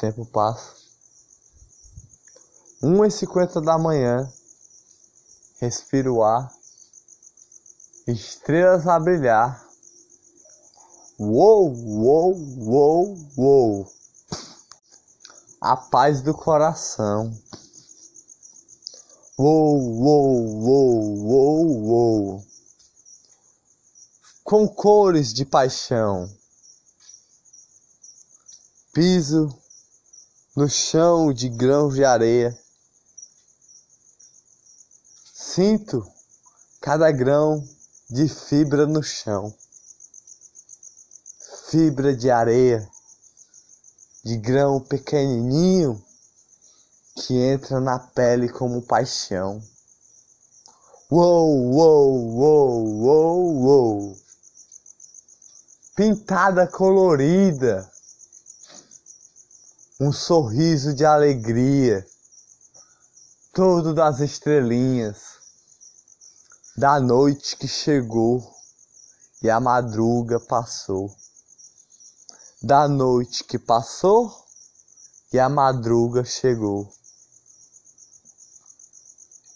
tempo passa. 1h50 da manhã, respiro ar, estrelas a brilhar. Uou, uou, uou, uou. A paz do coração. Uou, uou, uou, uou, uou. Com cores de paixão. Piso no chão de grãos de areia. Sinto cada grão de fibra no chão. Fibra de areia, de grão pequenininho que entra na pele como paixão. Uou, uou, uou, uou, uou. Pintada colorida, um sorriso de alegria, todo das estrelinhas da noite que chegou e a madruga passou. Da noite que passou e a madruga chegou.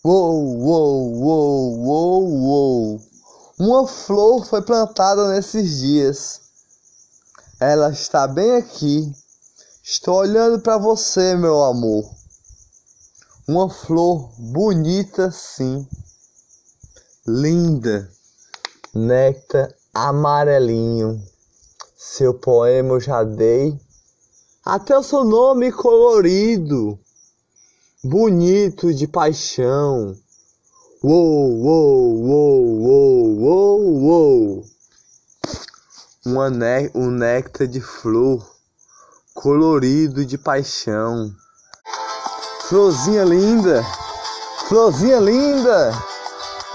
Uou, uou, uou, uou, uou. Uma flor foi plantada nesses dias. Ela está bem aqui. Estou olhando para você, meu amor. Uma flor bonita, sim linda, néctar amarelinho. Seu poema eu já dei, até o seu nome colorido, bonito de paixão. Uou, uou, uou, uou, uou, uou. Um néctar de flor, colorido de paixão. Florzinha linda, florzinha linda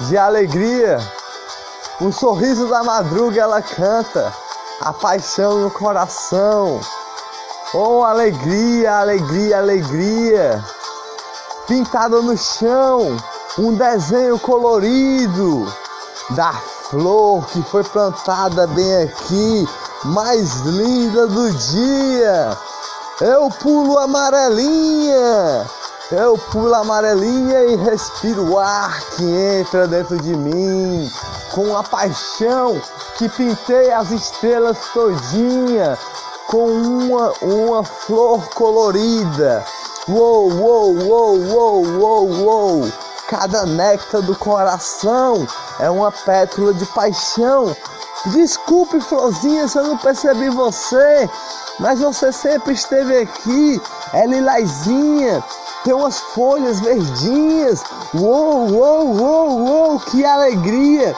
de alegria. Um sorriso da madruga ela canta, a paixão no coração. Oh, alegria, alegria, alegria. Pintada no chão, um desenho colorido da flor que foi plantada bem aqui, mais linda do dia. Eu pulo amarelinha eu pulo amarelinha e respiro o ar que entra dentro de mim, com a paixão que pintei as estrelas todinha, com uma, uma flor colorida. Uou, uou, uou, uou, uou, uou. Cada néctar do coração é uma pétala de paixão. Desculpe, florzinha, se eu não percebi você, mas você sempre esteve aqui. É lilazinha, tem umas folhas verdinhas. Uou, uou, uou, uou, que alegria!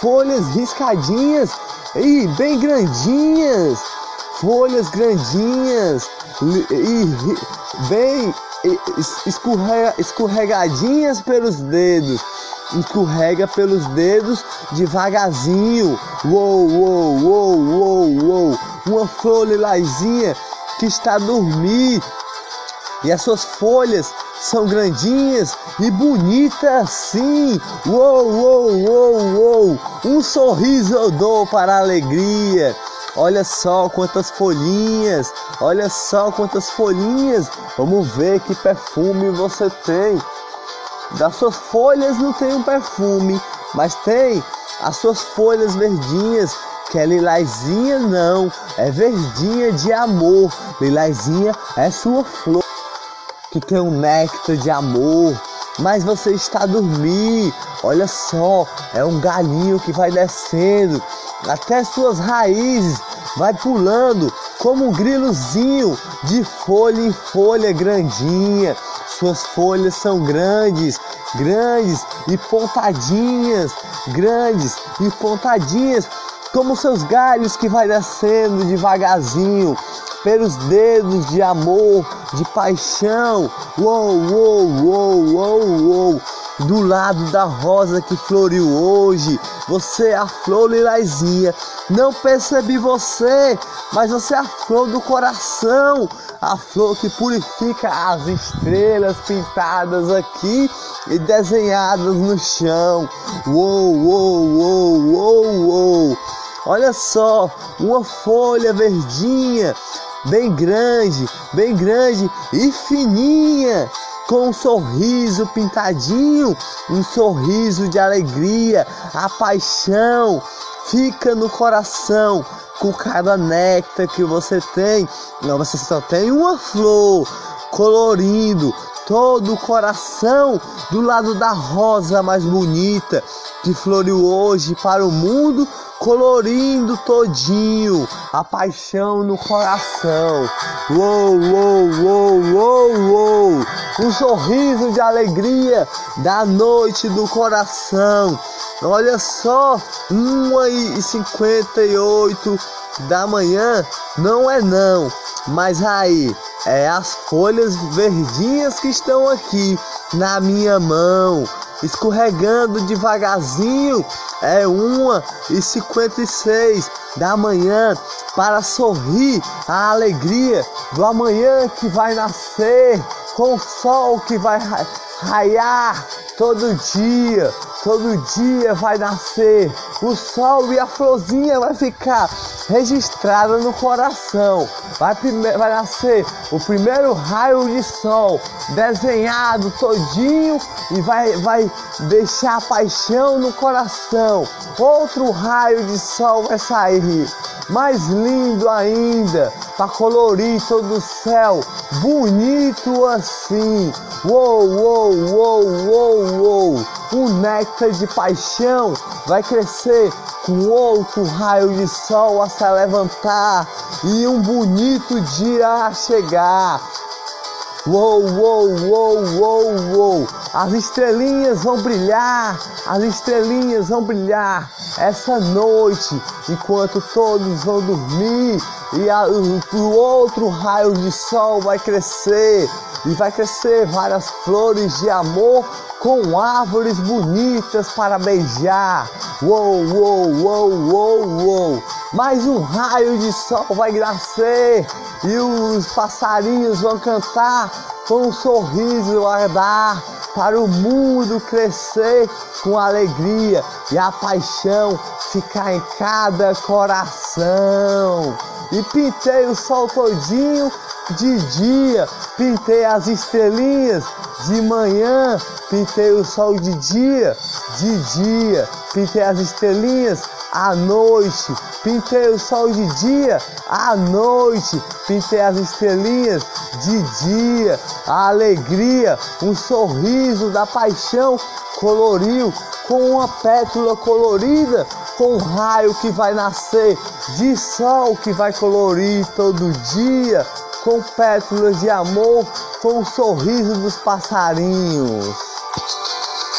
Folhas riscadinhas e bem grandinhas. Folhas grandinhas e bem escorrega, escorregadinhas pelos dedos. Escorrega pelos dedos devagarzinho. Uou, uou, uou, uou, uou. Uma flor lilazinha que está a dormir e as suas folhas são grandinhas e bonitas sim. Uou, uou, uou, uou. Um sorriso eu dou para a alegria. Olha só quantas folhinhas, olha só quantas folhinhas. Vamos ver que perfume você tem. Das suas folhas não tem um perfume, mas tem as suas folhas verdinhas, que é lilazinha não, é verdinha de amor. Lilazinha é sua flor que tem um néctar de amor, mas você está a dormir. Olha só, é um galinho que vai descendo até suas raízes, vai pulando como um grilozinho de folha em folha grandinha. Suas folhas são grandes, grandes e pontadinhas, grandes e pontadinhas, como seus galhos que vai descendo devagarzinho pelos dedos de amor, de paixão. Uou, uou, uou, uou, uou. Do lado da rosa que floriu hoje, você é a flor lilazinha. Não percebi você, mas você é a flor do coração, a flor que purifica as estrelas pintadas aqui e desenhadas no chão. Uou, uou, uou, uou, uou. Olha só, uma folha verdinha bem grande, bem grande e fininha, com um sorriso pintadinho, um sorriso de alegria, a paixão fica no coração com cada néctar que você tem. Não, você só tem uma flor colorindo todo o coração do lado da rosa mais bonita que floriu hoje para o mundo, colorindo todinho a paixão no coração. Uou, uou, uou, uou, uou. Um sorriso de alegria da noite do coração. Olha só, 1h58 da manhã não é não, mas aí é as folhas verdinhas que estão aqui na minha mão, escorregando devagarzinho. É uma e cinquenta e seis da manhã para sorrir a alegria do amanhã que vai nascer com o sol que vai raiar todo dia, todo dia vai nascer o sol e a florzinha vai ficar registrada no coração. Vai, vai nascer o primeiro raio de sol desenhado todinho e vai, vai deixar paixão no coração. Outro raio de sol vai sair, mais lindo ainda, para colorir todo o céu, bonito assim. Uou, uou, uou, uou, uou. Um néctar de paixão vai crescer com outro raio de sol a se levantar e um bonito dia a chegar. Uou, uou, uou, uou, uou. As estrelinhas vão brilhar, as estrelinhas vão brilhar essa noite, enquanto todos vão dormir e a, o, outro raio de sol vai crescer e vai crescer várias flores de amor com árvores bonitas para beijar. Uou, uou, uou, uou, uou. Mais um raio de sol vai nascer e os passarinhos vão cantar com um sorriso a dar para o mundo crescer com alegria e a paixão ficar em cada coração. E pintei o sol todinho de dia, pintei as estrelinhas de manhã, pintei o sol de dia, de dia, pintei as estrelinhas à noite, pintei o sol de dia, à noite, pintei as estrelinhas de dia, a alegria, um sorriso da paixão coloriu com uma pétula colorida, com um raio que vai nascer de sol que vai colorir todo dia, com pétalas de amor, com o sorriso dos passarinhos.